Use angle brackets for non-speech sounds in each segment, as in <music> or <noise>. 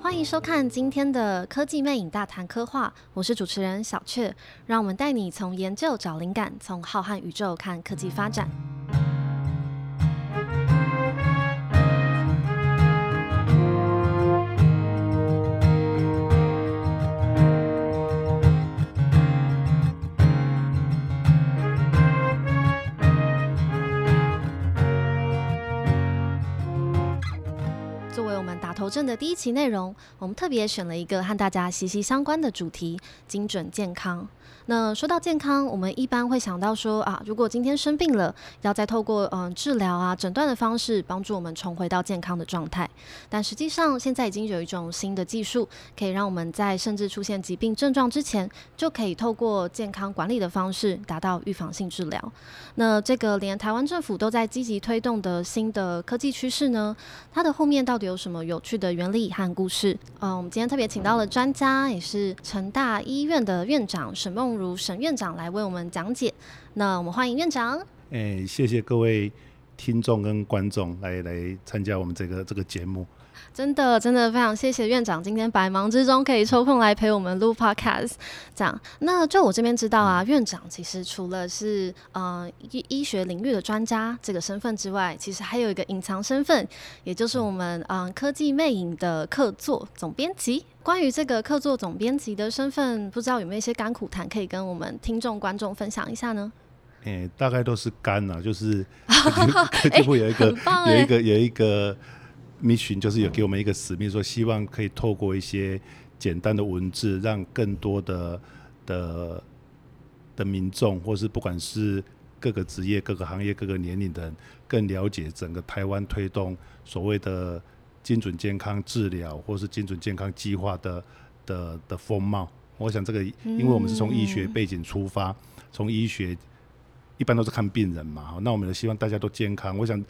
欢迎收看今天的科技魅影大谈科幻，我是主持人小雀，让我们带你从研究找灵感，从浩瀚宇宙看科技发展。们打头阵的第一期内容，我们特别选了一个和大家息息相关的主题——精准健康。那说到健康，我们一般会想到说啊，如果今天生病了，要再透过嗯治疗啊、诊断的方式，帮助我们重回到健康的状态。但实际上，现在已经有一种新的技术，可以让我们在甚至出现疾病症状之前，就可以透过健康管理的方式，达到预防性治疗。那这个连台湾政府都在积极推动的新的科技趋势呢，它的后面到底有什么有趣的原理和故事？嗯，我们今天特别请到了专家，也是成大医院的院长沈梦如沈院长来为我们讲解。那我们欢迎院长。哎，谢谢各位听众跟观众来来参加我们这个这个节目。真的真的非常谢谢院长今天百忙之中可以抽空来陪我们录 Podcast。这样，那就我这边知道啊，院长其实除了是呃医医学领域的专家这个身份之外，其实还有一个隐藏身份，也就是我们嗯、呃、科技魅影的客座总编辑。关于这个客座总编辑的身份，不知道有没有一些甘苦谈可以跟我们听众观众分享一下呢？诶、欸，大概都是甘啊，就是 <laughs> 科技部有一个、欸、有一个有一个 mission，就是有给我们一个使命，说希望可以透过一些简单的文字，让更多的的的民众，或是不管是各个职业、各个行业、各个年龄的人，更了解整个台湾推动所谓的。精准健康治疗，或是精准健康计划的的的风貌，我想这个，因为我们是从医学背景出发，从、嗯、医学一般都是看病人嘛，那我们也希望大家都健康。我想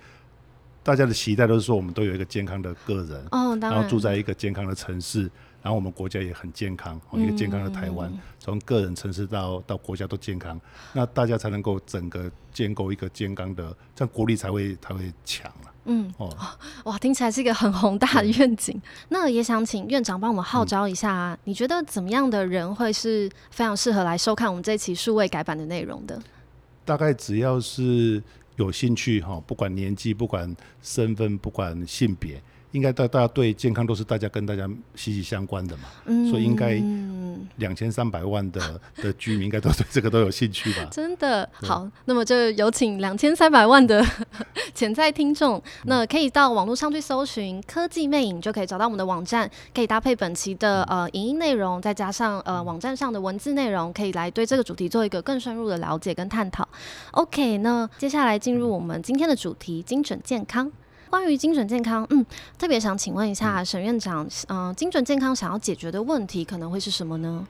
大家的期待都是说，我们都有一个健康的个人，哦、然，然后住在一个健康的城市。然后我们国家也很健康，一个健康的台湾，从个人、城市到到国家都健康，那大家才能够整个建构一个健康的，这样国力才会才会强啊。嗯，哦，哇，听起来是一个很宏大的愿景。那也想请院长帮我们号召一下啊，嗯，你觉得怎么样的人会是非常适合来收看我们这期数位改版的内容的？大概只要是有兴趣哈，不管年纪，不管身份，不管性别。应该大大家对健康都是大家跟大家息息相关的嘛，嗯、所以应该两千三百万的 <laughs> 的居民应该都对这个都有兴趣吧？真的好，那么就有请两千三百万的 <laughs> 潜在听众，那可以到网络上去搜寻“科技魅影”，就可以找到我们的网站，可以搭配本期的呃影音内容，再加上呃网站上的文字内容，可以来对这个主题做一个更深入的了解跟探讨。OK，那接下来进入我们今天的主题——精准健康。关于精准健康，嗯，特别想请问一下沈院长，嗯、呃，精准健康想要解决的问题可能会是什么呢？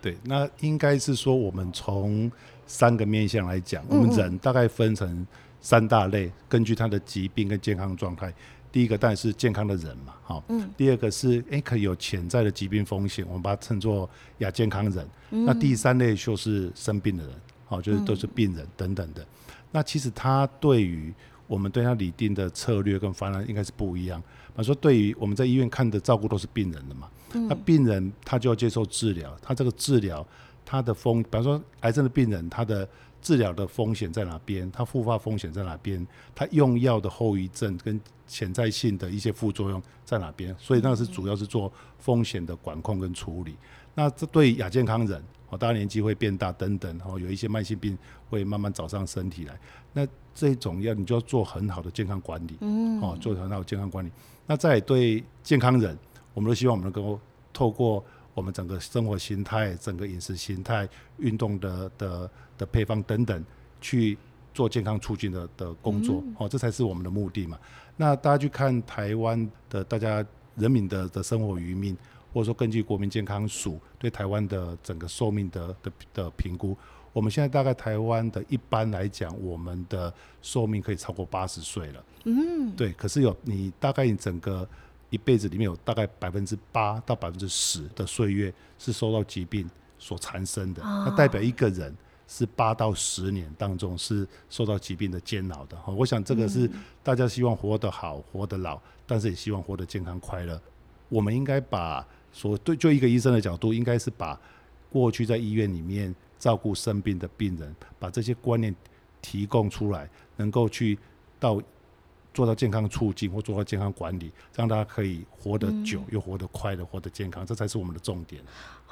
对，那应该是说我们从三个面向来讲，我们人大概分成三大类，根据他的疾病跟健康状态。第一个当然是健康的人嘛，好，嗯，第二个是哎、欸、可以有潜在的疾病风险，我们把它称作亚健康人。嗯、那第三类就是生病的人，好，就是都是病人等等的。嗯、那其实他对于我们对他拟定的策略跟方案应该是不一样。比方说，对于我们在医院看的照顾都是病人的嘛，嗯、那病人他就要接受治疗，他这个治疗他的风，比方说癌症的病人，他的治疗的风险在哪边？他复发风险在哪边？他用药的后遗症跟潜在性的一些副作用在哪边？所以那是主要是做风险的管控跟处理。那这对亚健康人，哦，大家年纪会变大等等，哦，有一些慢性病会慢慢找上身体来。那这种要你就要做很好的健康管理，嗯，哦，做很好的健康管理。那在对健康人，我们都希望我们能够透过我们整个生活形态、整个饮食形态、运动的的的配方等等，去做健康促进的的工作，哦，这才是我们的目的嘛。那大家去看台湾的大家人民的的生活余命。或者说，根据国民健康署对台湾的整个寿命的的的评估，我们现在大概台湾的一般来讲，我们的寿命可以超过八十岁了。嗯，对。可是有你大概你整个一辈子里面有大概百分之八到百分之十的岁月是受到疾病所缠身的，那代表一个人是八到十年当中是受到疾病的煎熬的哈。我想这个是大家希望活得好、活得老，但是也希望活得健康快乐。我们应该把说对，就一个医生的角度，应该是把过去在医院里面照顾生病的病人，把这些观念提供出来，能够去到做到健康促进或做到健康管理，让大家可以活得久又活得快乐，活得健康，这才是我们的重点。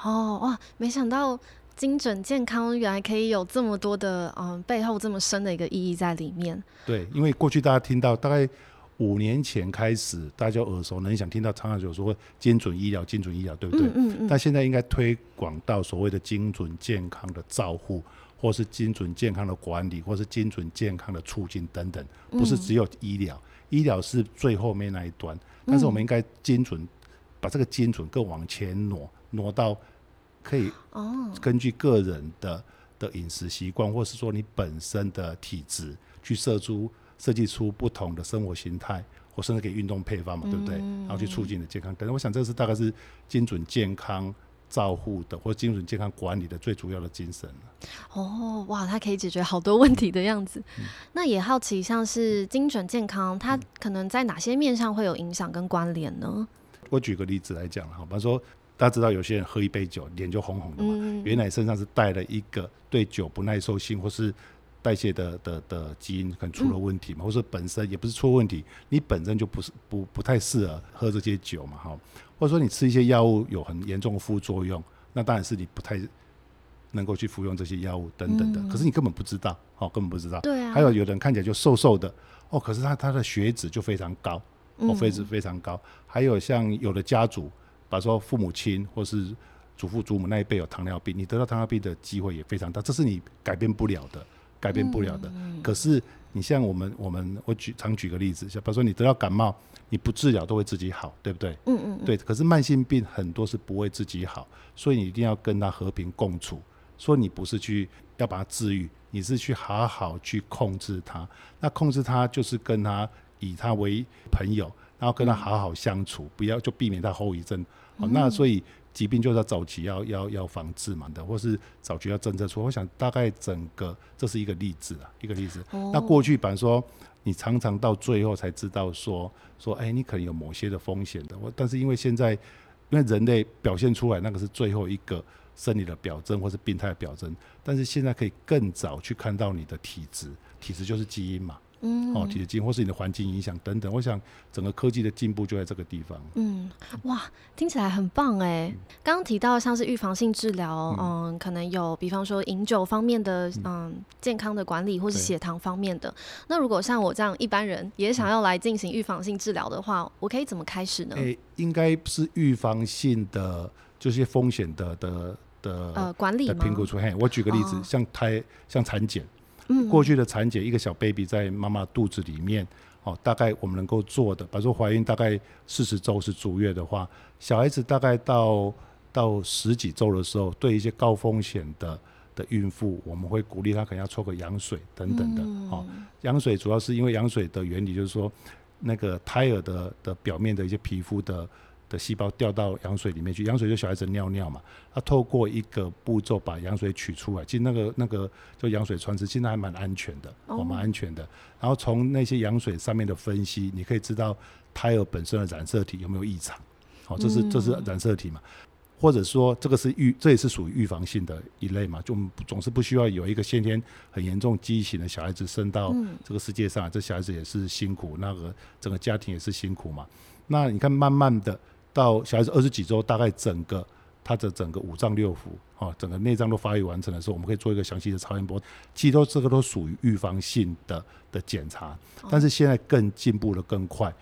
哦哇，没想到精准健康原来可以有这么多的嗯背后这么深的一个意义在里面。对，因为过去大家听到大概。五年前开始，大家就耳熟能详，听到常常有说精准医疗、精准医疗，对不对？嗯嗯嗯。但现在应该推广到所谓的精准健康的照护，或是精准健康的管理，或是精准健康的促进等等，不是只有医疗，医疗是最后面那一端。但是我们应该精准，把这个精准更往前挪，挪到可以根据个人的的饮食习惯，或是说你本身的体质去设出。设计出不同的生活形态，或甚至给运动配方嘛，对不对？嗯、然后去促进你的健康。但是我想，这是大概是精准健康照护的，或精准健康管理的最主要的精神。哦，哇，它可以解决好多问题的样子。嗯、那也好奇，像是精准健康，它可能在哪些面上会有影响跟关联呢？我举个例子来讲，哈，比方说，大家知道有些人喝一杯酒，脸就红红的嘛，嗯、原来身上是带了一个对酒不耐受性，或是代谢的的的基因可能出了问题嘛，嗯、或者本身也不是出问题，你本身就不是不不太适合喝这些酒嘛，哈，或者说你吃一些药物有很严重的副作用，那当然是你不太能够去服用这些药物等等的。嗯、可是你根本不知道，哦，根本不知道。对啊。还有有的人看起来就瘦瘦的，哦，可是他他的血脂就非常高，哦，血脂非常高。嗯、还有像有的家族，比如说父母亲或是祖父祖母那一辈有糖尿病，你得到糖尿病的机会也非常大，这是你改变不了的。改变不了的，嗯、可是你像我们，我们我举常举个例子，像比如说你得到感冒，你不治疗都会自己好，对不对？嗯嗯，对。可是慢性病很多是不会自己好，所以你一定要跟他和平共处。说你不是去要把它治愈，你是去好好去控制它。那控制它就是跟他以他为朋友，然后跟他好好相处，嗯、不要就避免他后遗症。好、嗯，那所以。疾病就是要早期要要要防治嘛的，或是早期要政策出。我想大概整个这是一个例子啊，一个例子。哦、那过去比方说，你常常到最后才知道说说，哎、欸，你可能有某些的风险的。我但是因为现在，因为人类表现出来那个是最后一个生理的表征或是病态的表征，但是现在可以更早去看到你的体质，体质就是基因嘛。嗯，哦，体质基因或是你的环境影响等等，我想整个科技的进步就在这个地方。嗯，哇，听起来很棒哎。刚刚、嗯、提到像是预防性治疗，嗯，嗯，可能有比方说饮酒方面的，嗯，嗯，健康的管理或是血糖方面的。那如果像我这样一般人也想要来进行预防性治疗的话，我可以怎么开始呢？诶、欸，应该是预防性的，就是风险的的的呃管理的评估出。嘿，我举个例子，哦、像胎像产检。过去的产检，一个小 baby 在妈妈肚子里面，哦，大概我们能够做的，比如说怀孕大概四十周是足月的话，小孩子大概到到十几周的时候，对一些高风险的的孕妇，我们会鼓励她可能要抽个羊水等等的，哦，羊水主要是因为羊水的原理就是说，那个胎儿的的表面的一些皮肤的。的细胞掉到羊水里面去，羊水就小孩子尿尿嘛，它透过一个步骤把羊水取出来，其实那个那个就羊水穿刺，现在还蛮安全的，哦，蛮安全的。然后从那些羊水上面的分析，你可以知道胎儿本身的染色体有没有异常，好，这是这是染色体嘛，或者说这个是预，这也是属于预防性的一类嘛，就总是不需要有一个先天很严重畸形的小孩子生到这个世界上，这小孩子也是辛苦，那个整个家庭也是辛苦嘛。那你看，慢慢的。到小孩子二十几周，大概整个他的整个五脏六腑，啊，整个内脏都发育完成的时候，我们可以做一个详细的超音波。其实都这个都属于预防性的的检查，但是现在更进步的更快。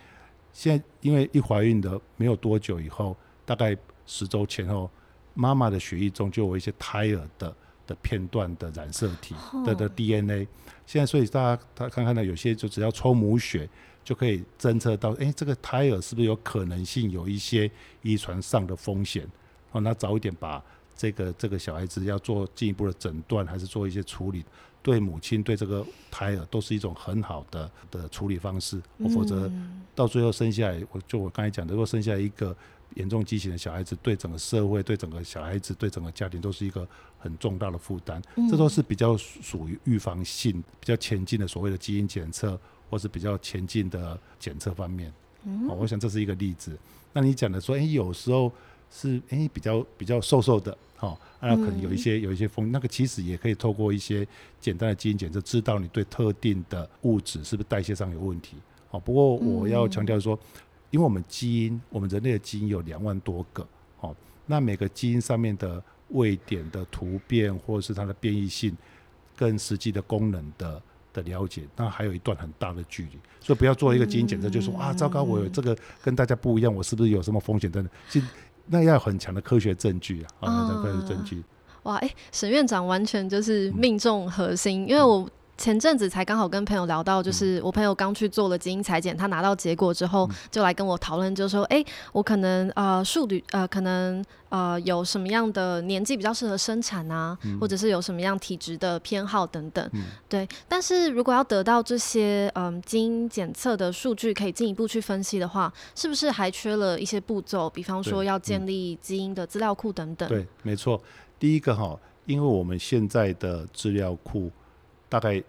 现在因为一怀孕的没有多久以后，大概十周前后，妈妈的血液中就有一些胎儿的的片段的染色体的的 DNA。现在所以大家他看看呢，有些就只要抽母血。就可以侦测到，哎、欸，这个胎儿是不是有可能性有一些遗传上的风险？哦，那早一点把这个这个小孩子要做进一步的诊断，还是做一些处理，对母亲对这个胎儿都是一种很好的的处理方式。嗯、否则到最后生下来，我就我刚才讲的，如果生下来一个严重畸形的小孩子，对整个社会、对整个小孩子、对整个家庭都是一个很重大的负担。嗯、这都是比较属于预防性、比较前进的所谓的基因检测，或是比较前进的检测方面。嗯、哦，我想这是一个例子。那你讲的说，哎，有时候。是诶，比较比较瘦瘦的，哈、哦，那可能有一些有一些风，那个其实也可以透过一些简单的基因检测，知道你对特定的物质是不是代谢上有问题。哦，不过我要强调说，因为我们基因，我们人类的基因有两万多个，哦，那每个基因上面的位点的突变，或者是它的变异性，跟实际的功能的的了解，那还有一段很大的距离，所以不要做一个基因检测，就说啊，糟糕，我有这个跟大家不一样，我是不是有什么风险等等？其实。那要有很强的科学证据啊！啊，科学证据。哇，哎、欸，沈院长完全就是命中核心，嗯、因为我。前阵子才刚好跟朋友聊到，就是我朋友刚去做了基因裁剪，他拿到结果之后，就来跟我讨论，就说：“哎、欸，我可能呃，数据呃，可能呃，有什么样的年纪比较适合生产啊，或者是有什么样体质的偏好等等。”对。但是如果要得到这些嗯、呃、基因检测的数据，可以进一步去分析的话，是不是还缺了一些步骤？比方说要建立基因的资料库等等。对，没错。第一个哈，因为我们现在的资料库。大概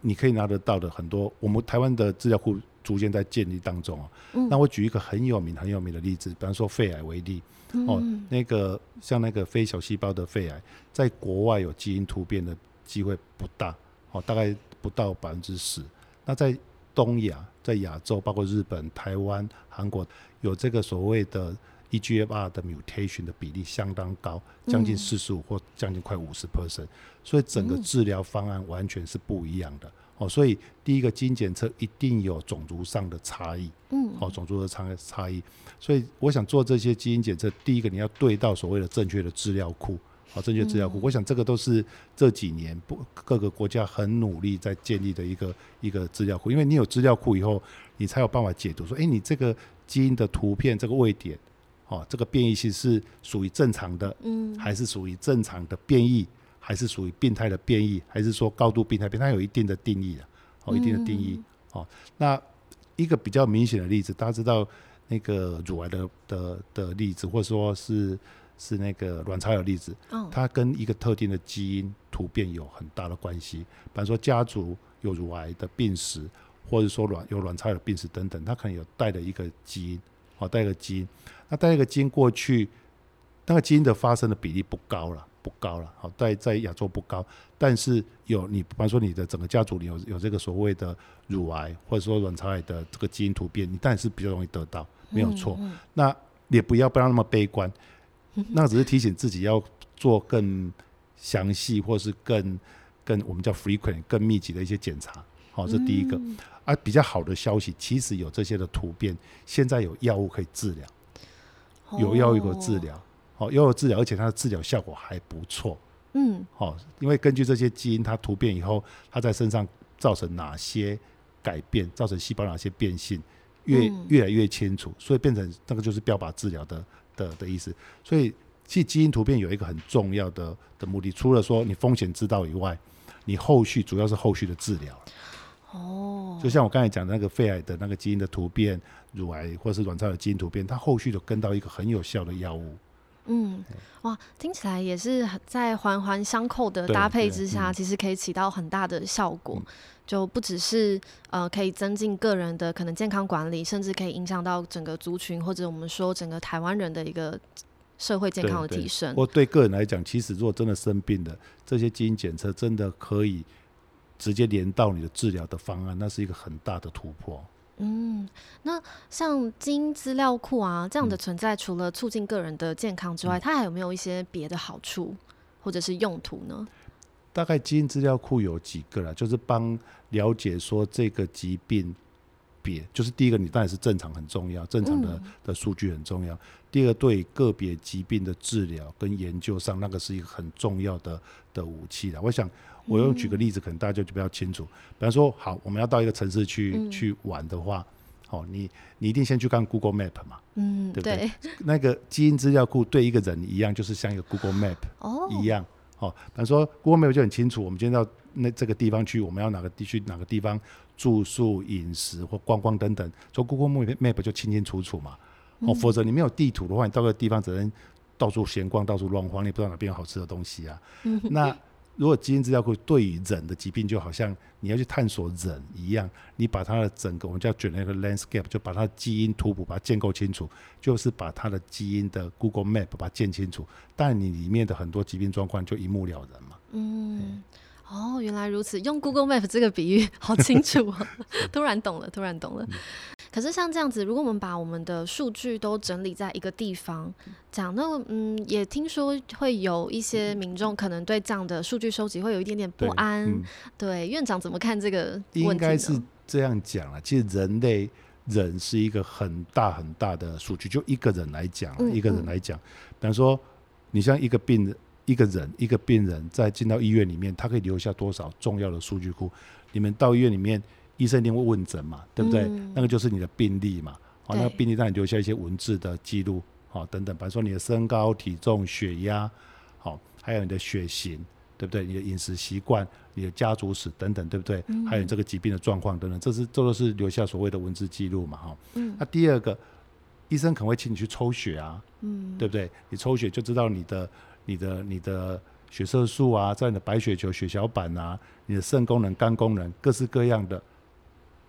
你可以拿得到的很多，我们台湾的资料库逐渐在建立当中啊。嗯、那我举一个很有名、很有名的例子，比方说肺癌为例。嗯、哦，那个像那个非小细胞的肺癌，在国外有基因突变的机会不大，哦，大概不到百分之十。那在东亚，在亚洲，包括日本、台湾、韩国，有这个所谓的。EGFR 的 mutation 的比例相当高，将近四十五或将近快五十 percent，所以整个治疗方案完全是不一样的。哦，所以第一个基因检测一定有种族上的差异，嗯，哦，种族的差差异。所以我想做这些基因检测，第一个你要对到所谓的正确的资料库，好，正确资料库。我想这个都是这几年不各个国家很努力在建立的一个一个资料库，因为你有资料库以后，你才有办法解读说，哎，你这个基因的图片这个位点。哦，这个变异性是属于正常的，嗯，还是属于正常的变异，还是属于病态的变异，还是说高度病态变？它有一定的定义的，哦，一定的定义。嗯、哦，那一个比较明显的例子，大家知道那个乳癌的的的例子，或者说是是那个卵巢癌的例子，哦，它跟一个特定的基因突变有很大的关系。比方说家族有乳癌的病史，或者说卵有卵巢癌的病史等等，它可能有带的一个基因，哦，带一个基因。那带一个基因过去，那个基因的发生的比例不高了，不高了。好，在在亚洲不高，但是有你，比方说你的整个家族里有有这个所谓的乳癌或者说卵巢癌的这个基因突变，你当然是比较容易得到，没有错。嗯嗯、那也不要不要那么悲观，<laughs> 那只是提醒自己要做更详细或是更更我们叫 frequent 更密集的一些检查。好，这第一个。嗯、而比较好的消息，其实有这些的突变，现在有药物可以治疗。有药物治疗，哦，药物治疗，而且它的治疗效果还不错。嗯，好，因为根据这些基因它突变以后，它在身上造成哪些改变，造成细胞哪些变性，越越来越清楚，所以变成那个就是标靶治疗的的的意思。所以，其实基因突变有一个很重要的的目的，除了说你风险知道以外，你后续主要是后续的治疗。哦，就像我刚才讲的那个肺癌的那个基因的突变，乳癌或是卵巢的基因突变，它后续就跟到一个很有效的药物。嗯，哇，听起来也是在环环相扣的搭配之下，其实可以起到很大的效果。嗯、就不只是呃可以增进个人的可能健康管理，甚至可以影响到整个族群或者我们说整个台湾人的一个社会健康的提升。我对个人来讲，其实如果真的生病的，这些基因检测真的可以。直接连到你的治疗的方案，那是一个很大的突破。嗯，那像基因资料库啊这样的存在，除了促进个人的健康之外，嗯、它还有没有一些别的好处或者是用途呢？大概基因资料库有几个啦，就是帮了解说这个疾病别，就是第一个，你当然是正常很重要，正常的的数据很重要。嗯、第二个，对个别疾病的治疗跟研究上，那个是一个很重要的的武器啦。我想。我用举个例子，可能大家就比较清楚。比方说，好，我们要到一个城市去、嗯、去玩的话，哦，你你一定先去看 Google Map 嘛，嗯，对不对？对那个基因资料库对一个人一样，就是像一个 Google Map 一样。哦，比方说 Google Map 就很清楚，我们今天到那这个地方去，我们要哪个地区哪个地方住宿、饮食或观光等等，所以 Google Map 就清清楚楚嘛。哦，否则你没有地图的话，你到个地方只能到处闲逛、到处乱晃，你不知道哪边有好吃的东西啊。那如果基因资料库对于人的疾病，就好像你要去探索人一样，你把它的整个我们叫卷那个 landscape，就把它的基因图谱把它建构清楚，就是把它的基因的 Google Map 把它建清楚，但你里面的很多疾病状况就一目了然嘛。嗯，哦，原来如此，用 Google Map 这个比喻好清楚哦，<laughs> 突然懂了，突然懂了。嗯可是像这样子，如果我们把我们的数据都整理在一个地方，讲那嗯，也听说会有一些民众可能对这样的数据收集会有一点点不安。对，院长怎么看这个问题？应该是这样讲啊，其实人类人是一个很大很大的数据，就一个人来讲，嗯、一个人来讲，比方说你像一个病人，一个人一个病人在进到医院里面，他可以留下多少重要的数据库？你们到医院里面。医生一定会问诊嘛，对不对？嗯、那个就是你的病历嘛，好，那个病历让你留下一些文字的记录，好，等等，比如说你的身高、体重、血压，好，还有你的血型，对不对？你的饮食习惯、你的家族史等等，对不对？嗯、还有你这个疾病的状况等等，这是这都是留下所谓的文字记录嘛，哈。嗯。那第二个，医生可能会请你去抽血啊，嗯，对不对？你抽血就知道你的、你的、你的血色素啊，在你的白血球、血小板啊，你的肾功能、肝功能，各式各样的。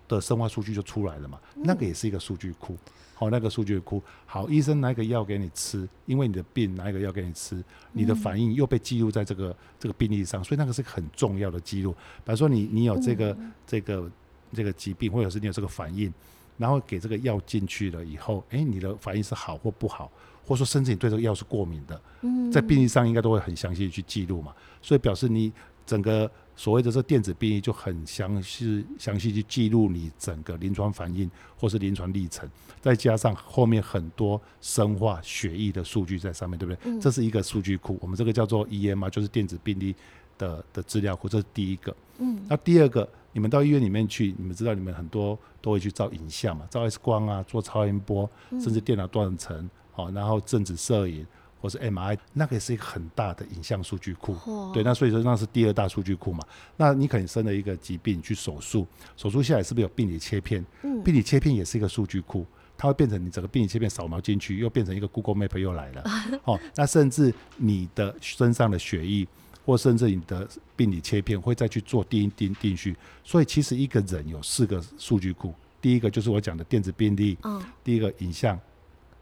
的生化数据就出来了嘛，那个也是一个数据库，好，那个数据库，好，医生拿一个药给你吃，因为你的病拿一个药给你吃，你的反应又被记录在这个这个病历上，所以那个是很重要的记录。比如说你你有这个这个这个疾病，或者是你有这个反应，然后给这个药进去了以后，哎，你的反应是好或不好，或者说甚至你对这个药是过敏的，嗯在病历上应该都会很详细的去记录嘛，所以表示你整个。所谓的这电子病历就很详细、详细去记录你整个临床反应或是临床历程，再加上后面很多生化血液的数据在上面，对不对？嗯、这是一个数据库，我们这个叫做 EMR，就是电子病历的的资料库，这是第一个。嗯，那第二个，你们到医院里面去，你们知道你们很多都会去照影像嘛，照 X 光啊，做超音波，甚至电脑断层，好，然后正子摄影。或是 MRI，那个也是一个很大的影像数据库，哦、对，那所以说那是第二大数据库嘛。那你可能生了一个疾病去手术，手术下来是不是有病理切片？嗯，病理切片也是一个数据库，它会变成你整个病理切片扫描进去，又变成一个 Google Map 又来了。<laughs> 哦，那甚至你的身上的血液，或甚至你的病理切片会再去做定定定序。所以其实一个人有四个数据库，第一个就是我讲的电子病历，嗯，第一个影像。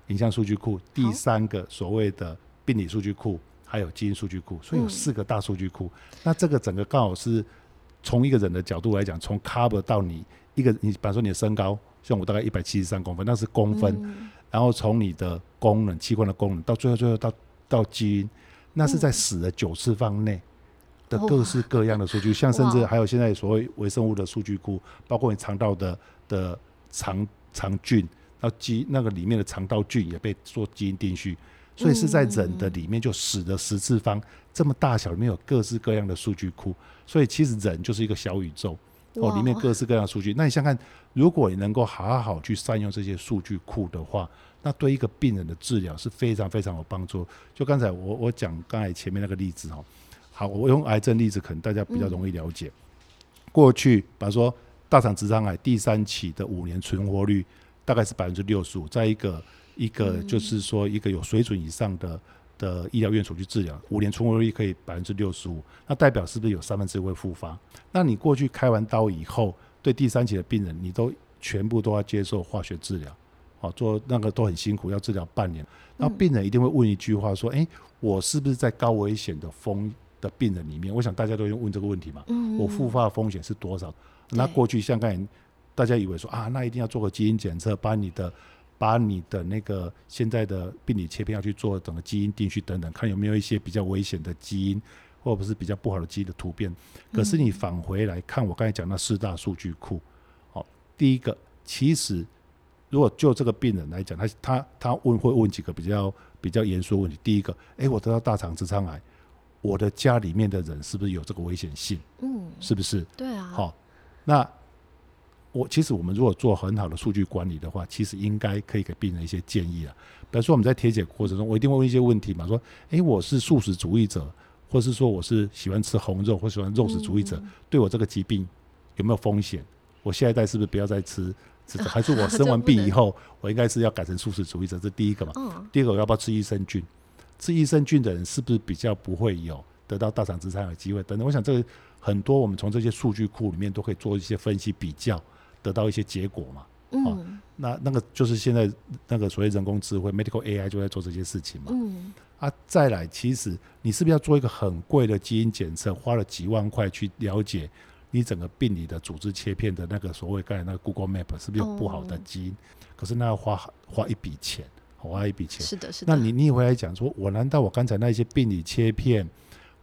影像数据库，第三个所谓的病理数据库，还有基因数据库，所以有四个大数据库。嗯、那这个整个刚好是从一个人的角度来讲，从 cover 到你一个，你比方说你的身高，像我大概一百七十三公分，那是公分。嗯、然后从你的功能器官的功能，到最后最后到到基因，那是在死的九次方内的各式各样的数据，像甚至还有现在所谓微生物的数据库，包括你肠道的的肠肠菌。然后基那个里面的肠道菌也被做基因定序，所以是在人的里面就死的十次方这么大小，里面有各式各样的数据库，所以其实人就是一个小宇宙哦，里面各式各样的数据。那你想看，如果你能够好好去善用这些数据库的话，那对一个病人的治疗是非常非常有帮助。就刚才我我讲刚才前面那个例子哦，好，我用癌症例子，可能大家比较容易了解。过去比方说大肠直肠癌第三期的五年存活率。大概是百分之六十五，在一个一个就是说一个有水准以上的的医疗院所去治疗，五年存活率可以百分之六十五，那代表是不是有三分之一会复发？那你过去开完刀以后，对第三期的病人，你都全部都要接受化学治疗，好，做那个都很辛苦，要治疗半年。那病人一定会问一句话说：“诶，我是不是在高危险的风的病人里面？”我想大家都会问这个问题嘛。我复发的风险是多少？那过去像刚才。大家以为说啊，那一定要做个基因检测，把你的把你的那个现在的病理切片要去做整个基因定序等等，看有没有一些比较危险的基因，或者是比较不好的基因的突变。可是你返回来看，我刚才讲那四大数据库，好，第一个，其实如果就这个病人来讲，他他他问会问几个比较比较严肃的问题。第一个，哎，我得到大肠直肠癌，我的家里面的人是不是有这个危险性？嗯，是不是？对啊。好，那。我其实我们如果做很好的数据管理的话，其实应该可以给病人一些建议啊。比如说我们在体检过程中，我一定会问一些问题嘛，说，诶、欸，我是素食主义者，或是说我是喜欢吃红肉或喜欢肉食主义者，嗯、对我这个疾病有没有风险？我下一代是不是不要再吃？还是我 <laughs> 生完病以后，我应该是要改成素食主义者？这是第一个嘛。嗯、第二个，我要不要吃益生菌？吃益生菌的人是不是比较不会有得到大肠直肠的机会？等等，我想这个很多我们从这些数据库里面都可以做一些分析比较。得到一些结果嘛？嗯、哦，那那个就是现在那个所谓人工智慧 （medical AI） 就在做这些事情嘛。嗯，啊，再来，其实你是不是要做一个很贵的基因检测，花了几万块去了解你整个病理的组织切片的那个所谓刚才那个 Google Map 是不是有不好的基因？哦、可是那要花花一笔钱，花一笔钱。是的，是的。那你你也回来讲说，我难道我刚才那些病理切片，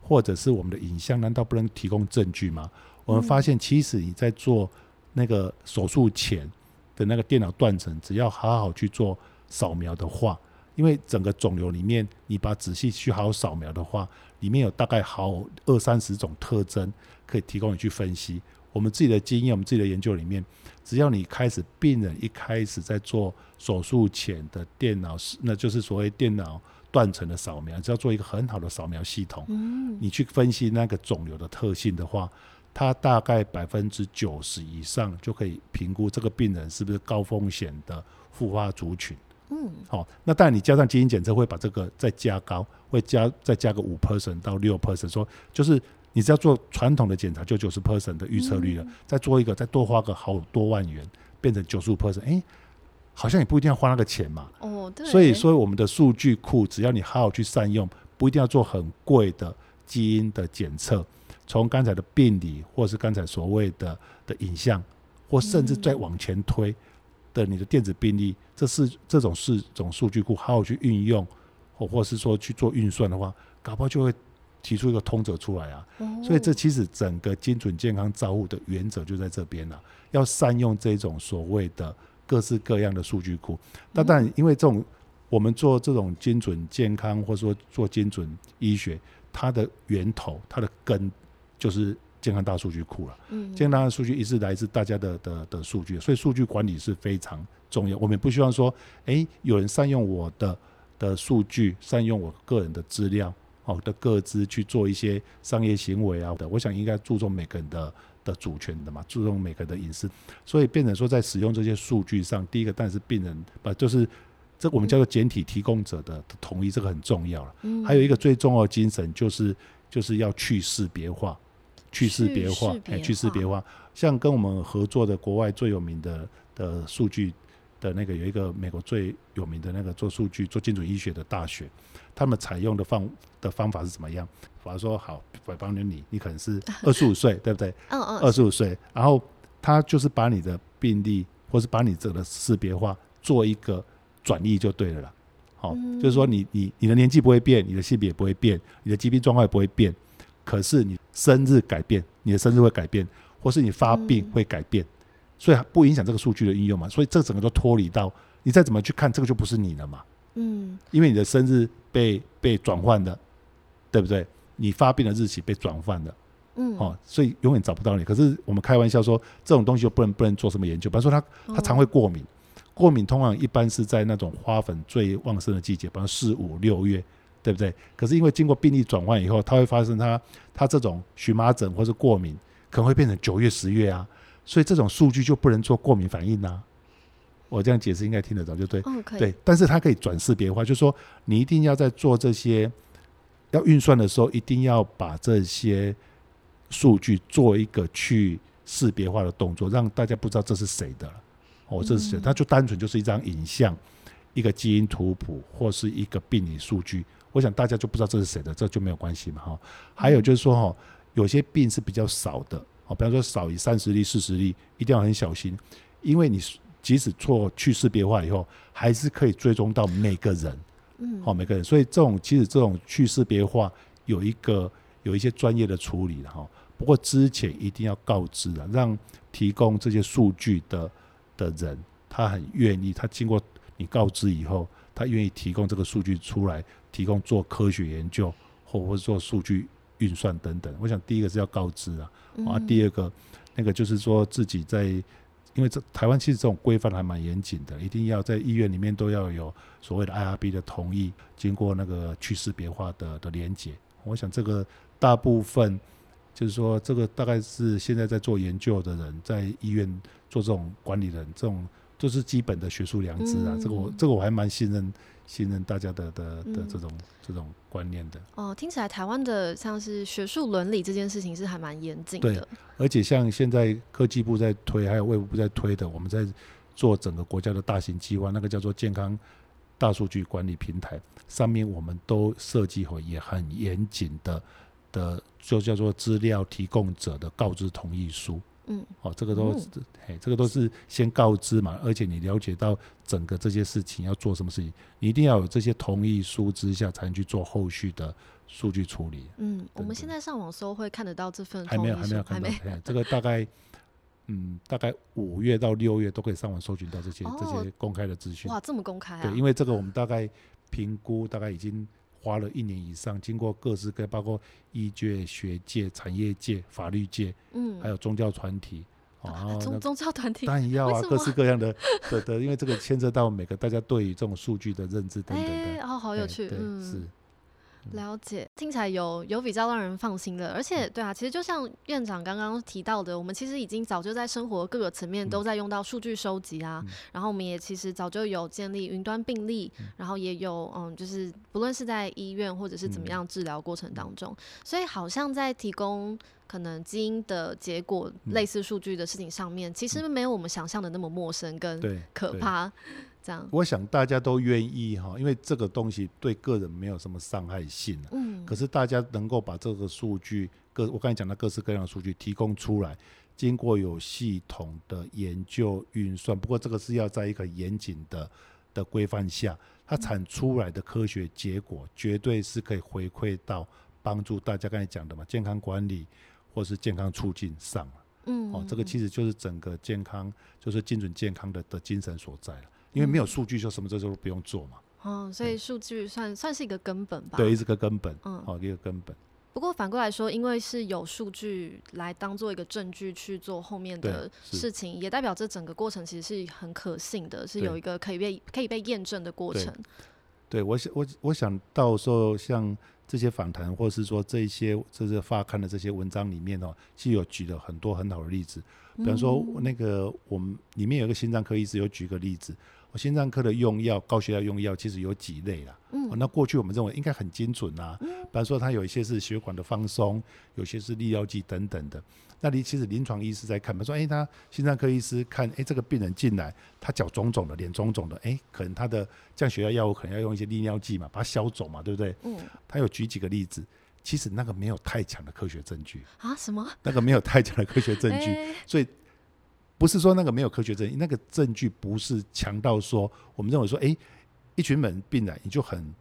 或者是我们的影像，难道不能提供证据吗？我们发现，其实你在做。那个手术前的那个电脑断层，只要好好去做扫描的话，因为整个肿瘤里面，你把仔细去好好扫描的话，里面有大概好二三十种特征可以提供你去分析。我们自己的经验，我们自己的研究里面，只要你开始病人一开始在做手术前的电脑，那就是所谓电脑断层的扫描，只要做一个很好的扫描系统，你去分析那个肿瘤的特性的话。它大概百分之九十以上就可以评估这个病人是不是高风险的复发族群。嗯，好，那当然你加上基因检测会把这个再加高，会加再加个五 percent 到六 percent，说就是你只要做传统的检查就九十 percent 的预测率了，再做一个再多花个好多万元变成九十五 percent，哎，好像也不一定要花那个钱嘛。哦，对。所以说我们的数据库只要你好好去善用，不一定要做很贵的基因的检测。从刚才的病理，或是刚才所谓的的影像，或甚至再往前推的你的电子病历，这是这种四种数据库，好好去运用，或或是说去做运算的话，搞不好就会提出一个通则出来啊。所以这其实整个精准健康照护的原则就在这边了，要善用这种所谓的各式各样的数据库。那当然，因为这种我们做这种精准健康，或者说做精准医学，它的源头，它的根。就是健康大数据库了，嗯，健康大数据一直来自大家的的的数据，所以数据管理是非常重要。我们也不希望说，哎、欸，有人善用我的的数据，善用我个人的资料，好的个资去做一些商业行为啊的。我想应该注重每个人的的主权的嘛，注重每个人的隐私。所以变成说，在使用这些数据上，第一个当然是病人，不就是这我们叫做简体提供者的同意，这个很重要了。嗯，还有一个最重要的精神就是就是要去识别化。去识别化，哎，去识别化，像跟我们合作的国外最有名的的数据的那个有一个美国最有名的那个做数据做精准医学的大学，他们采用的方的方法是怎么样？比方说，好，我帮你，你你可能是 <laughs> 二十五岁，对不对？嗯嗯。二十五岁，然后他就是把你的病例，或是把你这个识别化做一个转移就对了啦。好，就是说你你你的年纪不会变，你的性别也不会变，你的疾病状况也不会变。可是你生日改变，你的生日会改变，或是你发病会改变，嗯、所以不影响这个数据的应用嘛？所以这整个都脱离到你再怎么去看，这个就不是你了嘛？嗯，因为你的生日被被转换的，对不对？你发病的日期被转换的，嗯，哦，所以永远找不到你。可是我们开玩笑说，这种东西就不能不能做什么研究。比方说他他常会过敏，过敏通常一般是在那种花粉最旺盛的季节，比方四五六月。对不对？可是因为经过病例转换以后，它会发生它它这种荨麻疹或是过敏，可能会变成九月十月啊，所以这种数据就不能做过敏反应呐、啊。我这样解释应该听得懂，就对。哦、对，但是它可以转识别化，就是说你一定要在做这些要运算的时候，一定要把这些数据做一个去识别化的动作，让大家不知道这是谁的。哦，这是谁？它就单纯就是一张影像，一个基因图谱或是一个病理数据。我想大家就不知道这是谁的，这就没有关系嘛哈。还有就是说哈，有些病是比较少的哦，比方说少于三十例、四十例，一定要很小心，因为你即使做去识别化以后，还是可以追踪到每个人，嗯，好每个人。所以这种其实这种去识别化有一个有一些专业的处理的哈。不过之前一定要告知啊，让提供这些数据的的人他很愿意，他经过你告知以后，他愿意提供这个数据出来。提供做科学研究，或或者做数据运算等等。我想第一个是要告知啊，啊，第二个那个就是说自己在因为这台湾其实这种规范还蛮严谨的，一定要在医院里面都要有所谓的 IRB 的同意，经过那个去识别化的的连接。我想这个大部分就是说，这个大概是现在在做研究的人，在医院做这种管理人，这种都是基本的学术良知啊。嗯、这个我这个我还蛮信任。信任大家的的的这种、嗯、这种观念的哦，听起来台湾的像是学术伦理这件事情是还蛮严谨的。对，而且像现在科技部在推，还有卫部在推的，我们在做整个国家的大型计划，那个叫做健康大数据管理平台，上面我们都设计好也很严谨的的，就叫做资料提供者的告知同意书。嗯，哦，这个都，嗯、嘿，这个都是先告知嘛，而且你了解到整个这些事情要做什么事情，你一定要有这些同意书之下，才能去做后续的数据处理。嗯，我们现在上网搜会看得到这份还没有，还没有看到，这个大概，嗯，大概五月到六月都可以上网搜寻到这些、哦、这些公开的资讯。哇，这么公开啊？对，因为这个我们大概评估，大概已经。花了一年以上，经过各式各，包括医界、学界、产业界、法律界，嗯，还有宗教团体，啊，宗宗教团体当然要啊，各式各样的 <laughs> 对的，因为这个牵涉到每个大家对于这种数据的认知等等的，哎，哦，好有趣，是。了解，听起来有有比较让人放心的，而且对啊，其实就像院长刚刚提到的，我们其实已经早就在生活各个层面都在用到数据收集啊，嗯、然后我们也其实早就有建立云端病历，嗯、然后也有嗯，就是不论是在医院或者是怎么样治疗过程当中，嗯、所以好像在提供可能基因的结果类似数据的事情上面，嗯、其实没有我们想象的那么陌生跟可怕。我想大家都愿意哈，因为这个东西对个人没有什么伤害性。嗯。可是大家能够把这个数据，各我刚才讲的各式各样的数据提供出来，经过有系统的研究运算，不过这个是要在一个严谨的的规范下，它产出来的科学结果绝对是可以回馈到帮助大家刚才讲的嘛，健康管理或是健康促进上。嗯。哦，这个其实就是整个健康，就是精准健康的的精神所在了。因为没有数据，就什么这都不用做嘛。哦，所以数据算算是一个根本吧。对，是个根本。嗯，哦，一个根本。不过反过来说，因为是有数据来当做一个证据去做后面的事情，也代表这整个过程其实是很可信的，是有一个可以被可以被验证的过程。对，我想我我想到时候像这些访谈，或是说这些这是发刊的这些文章里面哦，其实有举了很多很好的例子。比方说那个我们里面有一个心脏科医师有举个例子。心脏科的用药，高血压用药其实有几类啦。嗯、哦，那过去我们认为应该很精准啊。嗯，比方说它有一些是血管的放松，有些是利尿剂等等的。那你其实临床医师在看，比如说，哎、欸，他心脏科医师看，哎、欸，这个病人进来，他脚肿肿的，脸肿肿的，哎、欸，可能他的降血压药物可能要用一些利尿剂嘛，把它消肿嘛，对不对？嗯，他有举几个例子，其实那个没有太强的科学证据啊。什么？那个没有太强的科学证据，欸、<laughs> 所以。不是说那个没有科学证据，那个证据不是强到说我们认为说，哎、欸，一群人病人你就很，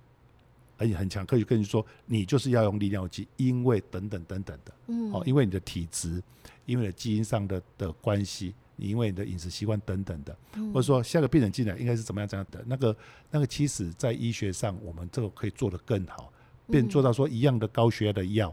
很很强科学根据说你就是要用利尿剂，因为等等等等的，嗯，哦，因为你的体质，因为你的基因上的的关系，你因为你的饮食习惯等等的，嗯、或者说下个病人进来应该是怎么样怎样的，那个那个其实在医学上我们这个可以做得更好，变做到说一样的高血压的药，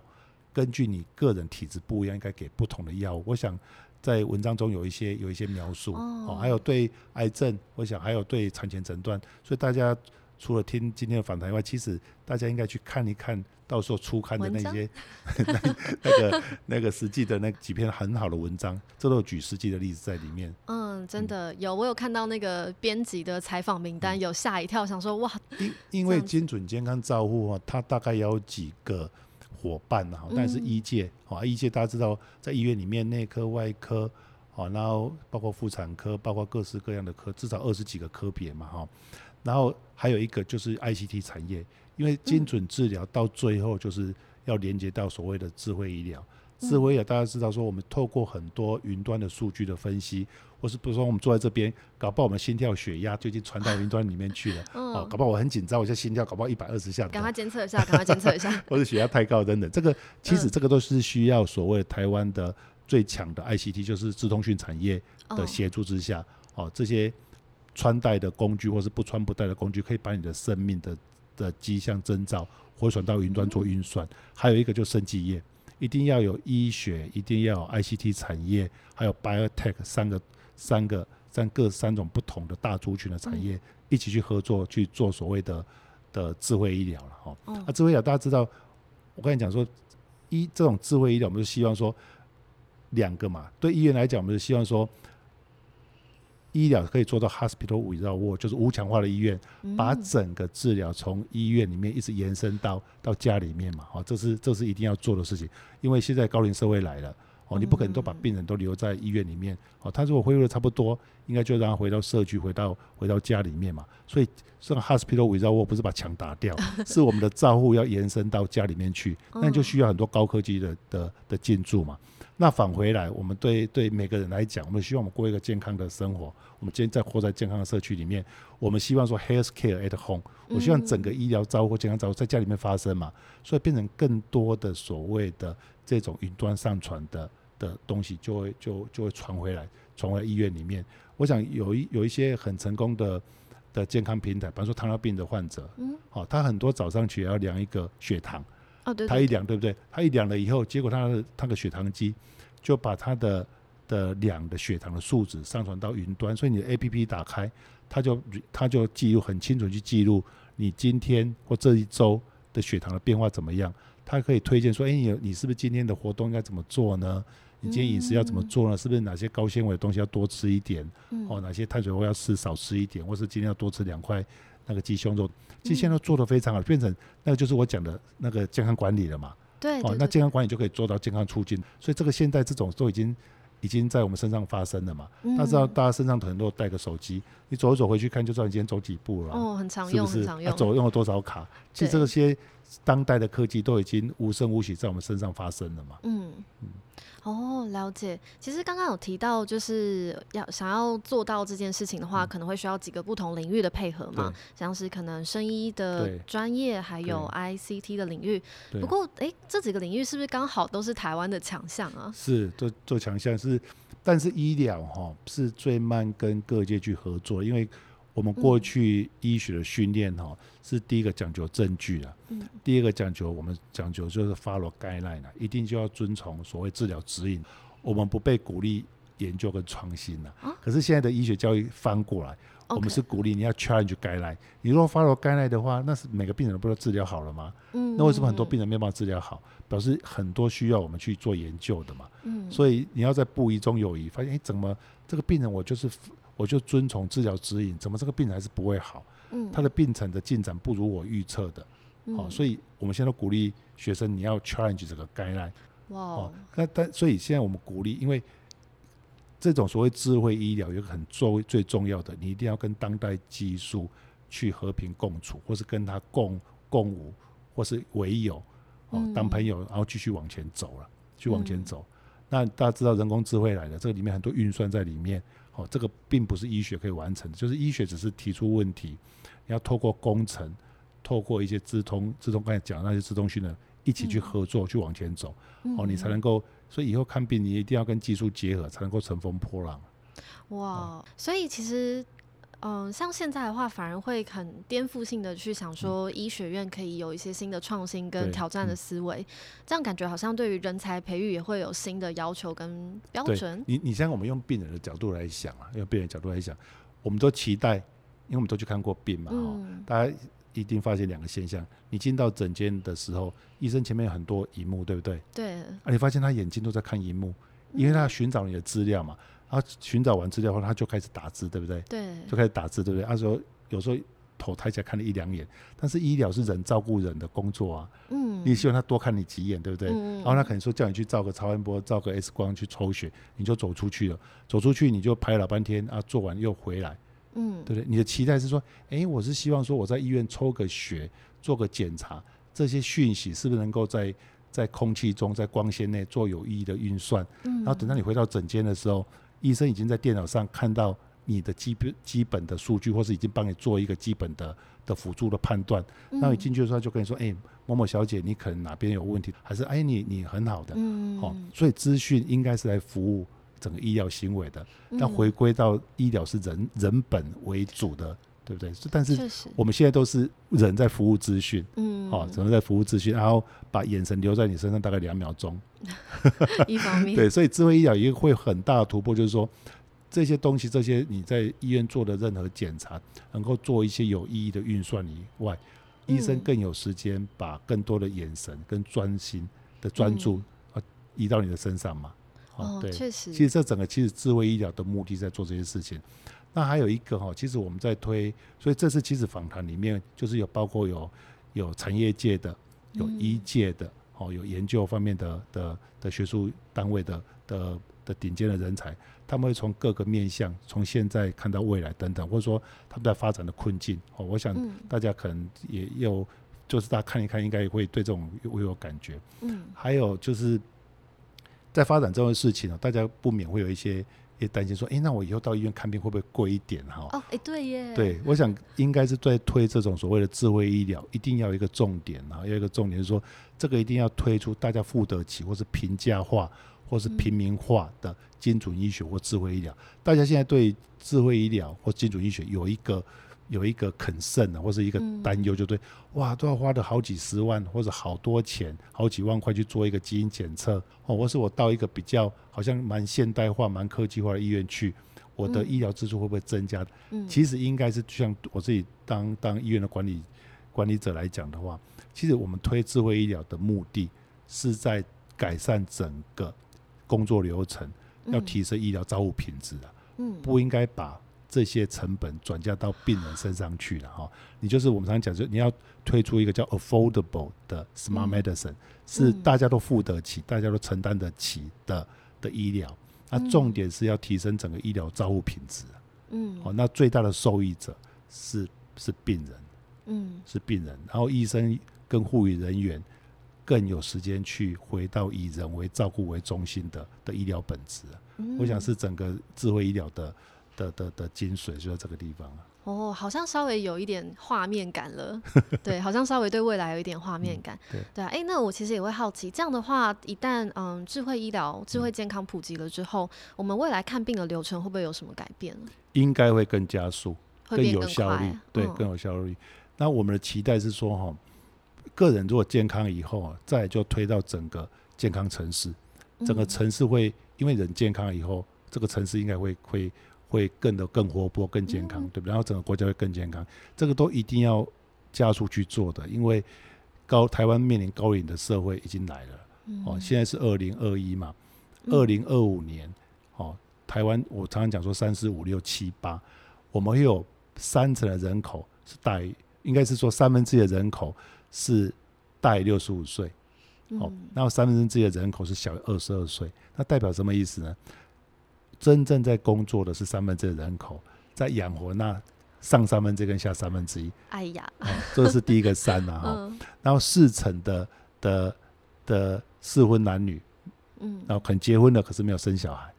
根据你个人体质不一样，应该给不同的药物。我想。在文章中有一些有一些描述哦，还有对癌症，我想还有对产前诊断，所以大家除了听今天的访谈以外，其实大家应该去看一看，到时候初刊的那些那那个那个实际的那几篇很好的文章，这都有举实际的例子在里面。嗯，真的有，我有看到那个编辑的采访名单，有吓一跳，想说哇，因因为精准健康照护啊，它大概有几个。伙伴啊，但是医界啊，医界大家知道，在医院里面内科、外科，啊，然后包括妇产科，包括各式各样的科，至少二十几个科别嘛哈。然后还有一个就是 ICT 产业，因为精准治疗到最后就是要连接到所谓的智慧医疗。智慧也大家知道说，我们透过很多云端的数据的分析。或是比如说我们坐在这边，搞不好我们心跳、血压就已经传到云端里面去了。<laughs> 嗯、哦，搞不好我很紧张，我现在心跳搞不好一百二十下。赶快监测一下，赶快监测一下。<laughs> 或者血压太高等等，这个其实这个都是需要所谓台湾的最强的 ICT，就是资通讯产业的协助之下，哦，哦，这些穿戴的工具或是不穿不戴的工具，可以把你的生命的的迹象征兆回传到云端做运算。嗯、还有一个就生技业，一定要有医学，一定要有 ICT 产业，还有 Biotech 三个。三个三各三种不同的大族群的产业一起去合作去做所谓的的智慧医疗了哈。那、啊、智慧医疗大家知道，我跟你讲说，医这种智慧医疗，我们是希望说两个嘛，对医院来讲，我们是希望说。医疗可以做到 hospital without wall，就是无强化的医院，把整个治疗从医院里面一直延伸到到家里面嘛，哦，这是这是一定要做的事情，因为现在高龄社会来了，哦，你不可能都把病人都留在医院里面，哦，他如果恢复的差不多，应该就让他回到社区，回到回到家里面嘛，所以这个 hospital without wall 不是把墙打掉，<laughs> 是我们的照护要延伸到家里面去，那就需要很多高科技的的的进驻嘛。那返回来，我们对对每个人来讲，我们希望我们过一个健康的生活。我们今天在活在健康的社区里面，我们希望说 health care at home，我希望整个医疗照顾、健康照顾在家里面发生嘛，所以变成更多的所谓的这种云端上传的的东西就，就会就就会传回来，传回医院里面。我想有一有一些很成功的的健康平台，比方说糖尿病的患者，嗯，好，他很多早上起来要量一个血糖。哦，对，他一量，对不对？他一量了以后，结果他的他的血糖机就把他的的量的血糖的数值上传到云端，所以你的 APP 打开，他就他就记录很清楚去记录你今天或这一周的血糖的变化怎么样。他可以推荐说，哎，你你是不是今天的活动应该怎么做呢？你今天饮食要怎么做呢？是不是哪些高纤维的东西要多吃一点？哦，哪些碳水化合物要吃少吃一点？或是今天要多吃两块？那个鸡胸肉，其实现在做的非常好，变成那个就是我讲的那个健康管理了嘛。对，哦，那健康管理就可以做到健康促进，所以这个现在这种都已经已经在我们身上发生了嘛。大家知道，大家身上可能都带个手机，你走一走回去看就知道你今天走几步了。哦，很常用，是不是？很常用。走用了多少卡？其实这些当代的科技都已经无声无息在我们身上发生了嘛。嗯嗯。哦，了解。其实刚刚有提到，就是要想要做到这件事情的话，嗯、可能会需要几个不同领域的配合嘛，像是可能生医的专业，还有 ICT 的领域。不过，哎、欸，这几个领域是不是刚好都是台湾的强项啊？是，做做强项是，但是医疗哈是最慢跟各界去合作，因为。我们过去医学的训练哈，是第一个讲究证据啊，第二个讲究我们讲究就是 follow guideline 啊，一定就要遵从所谓治疗指引。我们不被鼓励研究跟创新了。可是现在的医学教育翻过来，我们是鼓励你要 challenge guideline。你如果 follow guideline 的话，那是每个病人都不都治疗好了吗？嗯那为什么很多病人没有办法治疗好？表示很多需要我们去做研究的嘛。嗯所以你要在不疑中有疑，发现哎，怎么这个病人我就是。我就遵从治疗指引，怎么这个病人还是不会好？嗯，他的病程的进展不如我预测的，哦，所以我们现在都鼓励学生你要 challenge 这个 guideline。哇，哦，那但所以现在我们鼓励，因为这种所谓智慧医疗有个很重最重要的，你一定要跟当代技术去和平共处，或是跟他共共舞，或是为友，哦，嗯、当朋友，然后继续往前走了，去往前走。嗯、那大家知道人工智慧来了，这个里面很多运算在里面。哦，这个并不是医学可以完成的，就是医学只是提出问题，你要透过工程，透过一些资通、资通刚才讲的那些资通讯的，一起去合作，嗯、去往前走，哦，你才能够，所以以后看病你一定要跟技术结合，才能够乘风破浪。哇，哦、所以其实。嗯，像现在的话，反而会很颠覆性的去想说，医学院可以有一些新的创新跟挑战的思维，嗯、这样感觉好像对于人才培育也会有新的要求跟标准。你你像我们用病人的角度来想啊，用病人的角度来想，我们都期待，因为我们都去看过病嘛，嗯、大家一定发现两个现象：你进到诊间的时候，医生前面有很多荧幕，对不对？对。啊，你发现他眼睛都在看荧幕，因为他要寻找你的资料嘛。他寻找完资料后，他就开始打字，对不对？对，就开始打字，对不对？他说有时候头抬起来看了一两眼，但是医疗是人照顾人的工作啊。嗯，你希望他多看你几眼，对不对？嗯，然后他可能说叫你去照个超音波，照个 X 光去抽血，你就走出去了。走出去你就拍了老半天啊，做完又回来。嗯，对不对？你的期待是说，哎，我是希望说我在医院抽个血，做个检查，这些讯息是不是能够在在空气中、在光纤内做有意义的运算？嗯，然后等到你回到诊间的时候。医生已经在电脑上看到你的基本基本的数据，或是已经帮你做一个基本的的辅助的判断。那、嗯、你进去的时候就跟你说：“哎、欸，某某小姐，你可能哪边有问题，还是哎、欸、你你很好的。嗯”好，所以资讯应该是来服务整个医疗行为的。但回归到医疗是人人本为主的。对不对？但是我们现在都是人在服务资讯，嗯，好，只能在服务资讯，然后把眼神留在你身上大概两秒钟。<laughs> 一方面，<laughs> 对，所以智慧医疗也会很大的突破，就是说，这些东西，这些你在医院做的任何检查，能够做一些有意义的运算以外，医生更有时间把更多的眼神跟专心的专注啊移到你的身上嘛。哦，对，确实，其实这整个其实智慧医疗的目的在做这些事情。那还有一个哈，其实我们在推，所以这次其实访谈里面就是有包括有有产业界的，有医界的，哦，有研究方面的的的学术单位的的的顶尖的人才。他们会从各个面向，从现在看到未来等等，或者说他们在发展的困境哦，我想大家可能也有，就是大家看一看，应该也会对这种会有感觉。嗯，还有就是在发展这件事情呢，大家不免会有一些也担心说，哎，那我以后到医院看病会不会贵一点哈？哦，哎，对耶。对，我想应该是在推这种所谓的智慧医疗，一定要有一个重点啊，要一个重点是说，这个一定要推出大家付得起，或是平价化。或是平民化的精准医学或智慧医疗，大家现在对智慧医疗或精准医学有一个有一个 concern 或是一个担忧，就对，哇，都要花的好几十万或者好多钱，好几万块去做一个基因检测哦，或是我到一个比较好像蛮现代化、蛮科技化的医院去，我的医疗支出会不会增加？其实应该是就像我自己当当医院的管理管理者来讲的话，其实我们推智慧医疗的目的是在改善整个。工作流程要提升医疗照护品质啊，嗯，不应该把这些成本转嫁到病人身上去了哈。你就是我们常常讲，就你要推出一个叫 affordable 的 smart medicine，是大家都付得起、大家都承担得起的的医疗。那重点是要提升整个医疗照护品质，嗯，哦，那最大的受益者是是病人，嗯，是病人，然后医生跟护理人员。更有时间去回到以人为照顾为中心的的医疗本质，嗯，我想是整个智慧医疗的的的的精髓就在这个地方了。哦，好像稍微有一点画面感了，<laughs> 对，好像稍微对未来有一点画面感，嗯、对对啊。哎，那我其实也会好奇，这样的话，一旦嗯智慧医疗、智慧健康普及了之后，嗯，我们未来看病的流程会不会有什么改变？应该会更加速，更有效率，对，更有效率。嗯、那我们的期待是说，哈。个人如果健康以后啊，再就推到整个健康城市，整个城市会因为人健康以后，这个城市应该会会会更的更活泼、更健康，对不对？然后整个国家会更健康，这个都一定要加速去做的，因为高台湾面临高龄的社会已经来了哦。现在是二零二一嘛，二零二五年哦，台湾我常常讲说三四五六七八，我们会有三成的人口是大于，应该是说三分之一的人口。是大于六十五岁，哦，然后三分之一的人口是小于二十二岁，那代表什么意思呢？真正在工作的是三分之一的人口，在养活那上三分之一跟下三分之一。哎呀，这是第一个三啊，<laughs> 哈，然后四成的的的适婚男女，嗯，然后肯结婚了可是没有生小孩，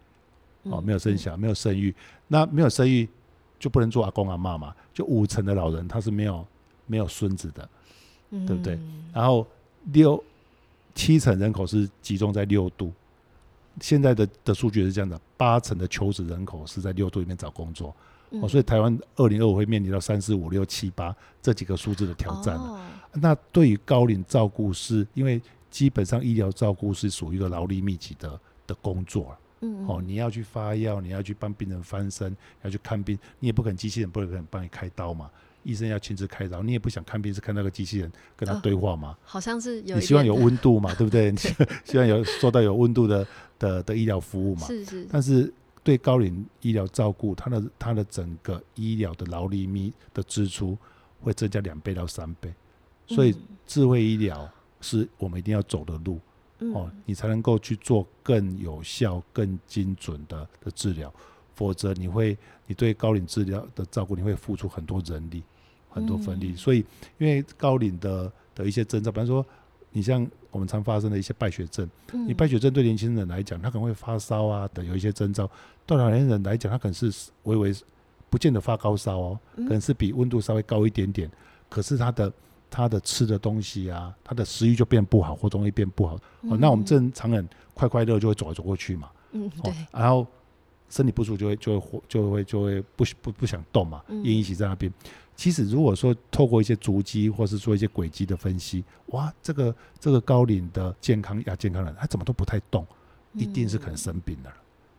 哦，没有生小孩，没有生育，那没有生育就不能做阿公阿妈嘛，就五成的老人他是没有没有孙子的。对不对？然后六七成人口是集中在六都，现在的的数据是这样的：八成的求职人口是在六都里面找工作，哦，所以台湾二零二五会面临到三四五六七八这几个数字的挑战。那对于高龄照顾师，因为基本上医疗照顾是属于一个劳力密集的的工作，哦，你要去发药，你要去帮病人翻身，要去看病，你也不可能机器人不可能帮你开刀嘛。医生要亲自开刀，你也不想看病，是看那个机器人跟他对话吗？哦、好像是有。你希望有温度嘛，<laughs> 对不对？你 <laughs> 希望有做到有温度的的的医疗服务嘛。是是。但是对高龄医疗照顾，它的它的整个医疗的劳力密的支出会增加两倍到三倍，所以智慧医疗是我们一定要走的路、嗯、哦，你才能够去做更有效、更精准的的治疗，否则你会你对高龄治疗的照顾，你会付出很多人力。很多分力，所以因为高龄的的一些征兆，比方说，你像我们常发生的一些败血症，你败血症对年轻人来讲，他可能会发烧啊等有一些征兆；对老年人来讲，他可能是微微不见得发高烧哦，可能是比温度稍微高一点点，可是他的他的吃的东西啊，他的食欲就变不好，或容易变不好。哦，那我们正常人快快乐就会走来走过去嘛，嗯，对，然后身体不舒服就会就会就会就会不不不想动嘛，奄一起在那边。其实，如果说透过一些足迹，或是做一些轨迹的分析，哇，这个这个高龄的健康亚健康人，他怎么都不太动，一定是可能生病了，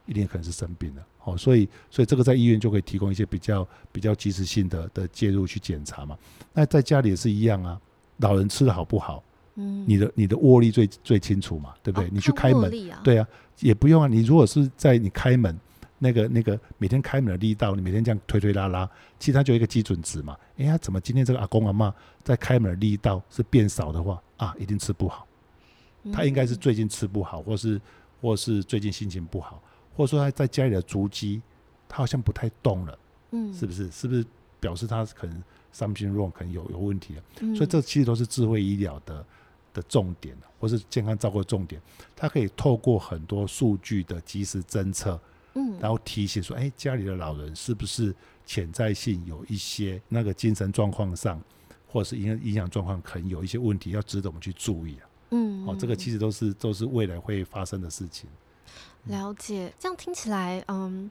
一定可能是生病了。哦，所以所以这个在医院就可以提供一些比较比较及时性的的介入去检查嘛。那在家里也是一样啊，老人吃的好不好？嗯，你的你的握力最最清楚嘛，对不对？哦、你去开门，啊、对啊，也不用啊。你如果是在你开门那个那个每天开门的力道，你每天这样推推拉拉，其实它就一个基准值嘛。哎呀，怎么今天这个阿公阿嬷在开门的力道是变少的话啊，一定吃不好。他应该是最近吃不好，或是或是最近心情不好，或者说他在家里的足迹，他好像不太动了，嗯，是不是？是不是表示他可能 something wrong，可能有有问题了？所以这其实都是智慧医疗的的重点，或是健康照顾的重点。它可以透过很多数据的及时侦测，嗯，然后提醒说，哎，家里的老人是不是潜在性有一些那个精神状况上，或者是影影响状况可能有一些问题，要值得我们去注意啊。嗯，哦，这个其实都是都是未来会发生的事情。了解，这样听起来，嗯，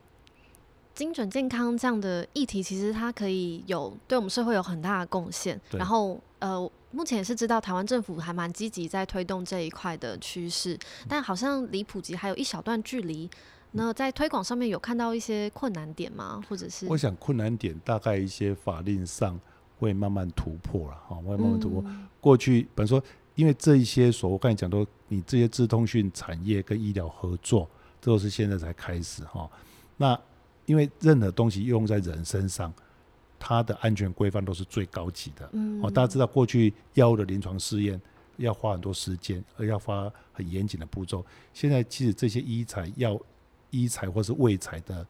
精准健康这样的议题，其实它可以有对我们社会有很大的贡献。对然后，呃，目前也是知道台湾政府还蛮积极在推动这一块的趋势，但好像离普及还有一小段距离。那在推广上面有看到一些困难点吗？或者是？我想困难点大概一些法令上会慢慢突破了，哈，会慢慢突破。嗯、过去，比如说。因为这一些所我刚才讲到，你这些资通讯产业跟医疗合作，这都是现在才开始哈。那因为任何东西用在人身上，它的安全规范都是最高级的。嗯。哦，大家知道过去药物的临床试验要花很多时间，而要花很严谨的步骤。现在其实这些医材药、医材或是卫材的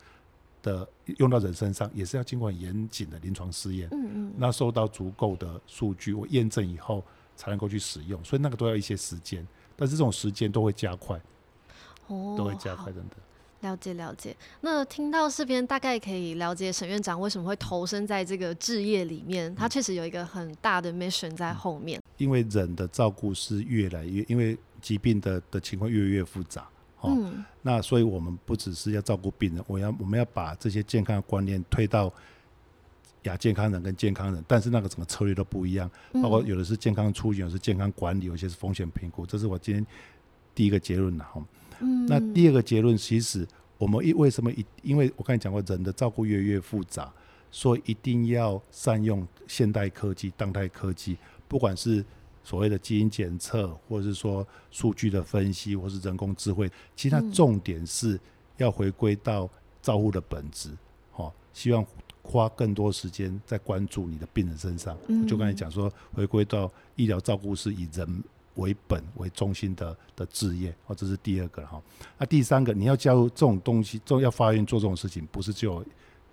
的用到人身上，也是要经过很严谨的临床试验。嗯嗯。那收到足够的数据，我验证以后。才能够去使用，所以那个都要一些时间，但是这种时间都会加快，哦，都会加快，真的。了解了解。那听到这边，大概可以了解沈院长为什么会投身在这个置业里面，他确实有一个很大的 mission 在后面。嗯、因为人的照顾是越来越，因为疾病的的情况越来越复杂，哦，嗯、那所以我们不只是要照顾病人，我要我们要把这些健康的观念推到。亚健康人跟健康人，但是那个整个策略都不一样，包括有的是健康出行，有的是健康管理，有些是风险评估。这是我今天第一个结论了哈。嗯，那第二个结论，其实我们一为什么一，因为我刚才讲过，人的照顾越来越复杂，所以一定要善用现代科技、当代科技，不管是所谓的基因检测，或者是说数据的分析，或是人工智慧，其实它重点是要回归到照护的本质。哦，希望。花更多时间在关注你的病人身上，嗯、就刚才讲说，回归到医疗照顾是以人为本为中心的的置业，哦，这是第二个哈。那第三个，你要加入这种东西，要发愿做这种事情，不是只有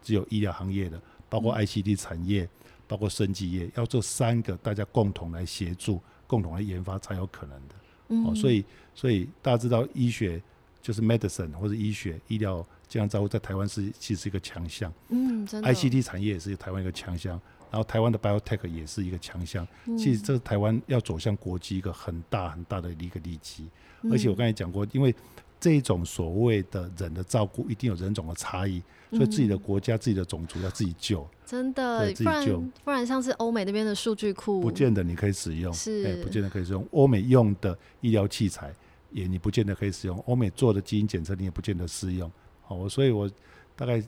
只有医疗行业的，包括 ICD 产业，包括生技业，要做三个，大家共同来协助，共同来研发才有可能的。嗯、哦，所以所以大家知道，医学就是 medicine 或者医学医疗。健康照顾在台湾是其实是一个强项，嗯，真的。ICT 产业也是台湾一个强项，然后台湾的 Biotech 也是一个强项。嗯、其实这是台湾要走向国际一个很大很大的一个利基。嗯、而且我刚才讲过，因为这种所谓的人的照顾一定有人种的差异，所以自己的国家、嗯、自己的种族要自己救。真的，自己救，不然不然像是欧美那边的数据库，不见得你可以使用，是、欸，不见得可以使用。欧美用的医疗器材也你不见得可以使用，欧美做的基因检测你也不见得适用。好我所以，我大概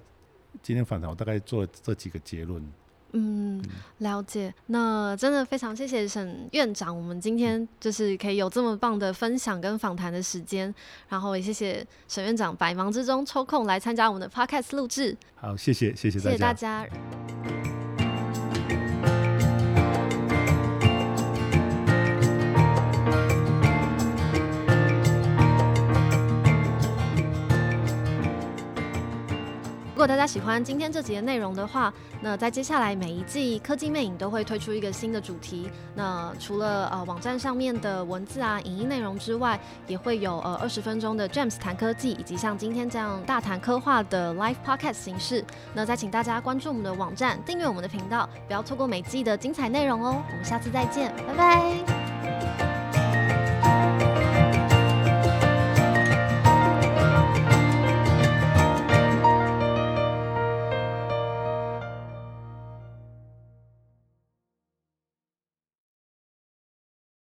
今天访谈，我大概做了这几个结论。嗯，了解。那真的非常谢谢沈院长，我们今天就是可以有这么棒的分享跟访谈的时间，然后也谢谢沈院长百忙之中抽空来参加我们的 Podcast 录制。好，谢谢，谢谢大家。谢谢大家。如果大家喜欢今天这集的内容的话，那在接下来每一季科技魅影都会推出一个新的主题。那除了呃网站上面的文字啊、影音内容之外，也会有呃二十分钟的 James 谈科技，以及像今天这样大谈科幻的 Live Podcast 形式。那再请大家关注我们的网站，订阅我们的频道，不要错过每季的精彩内容哦。我们下次再见，拜拜。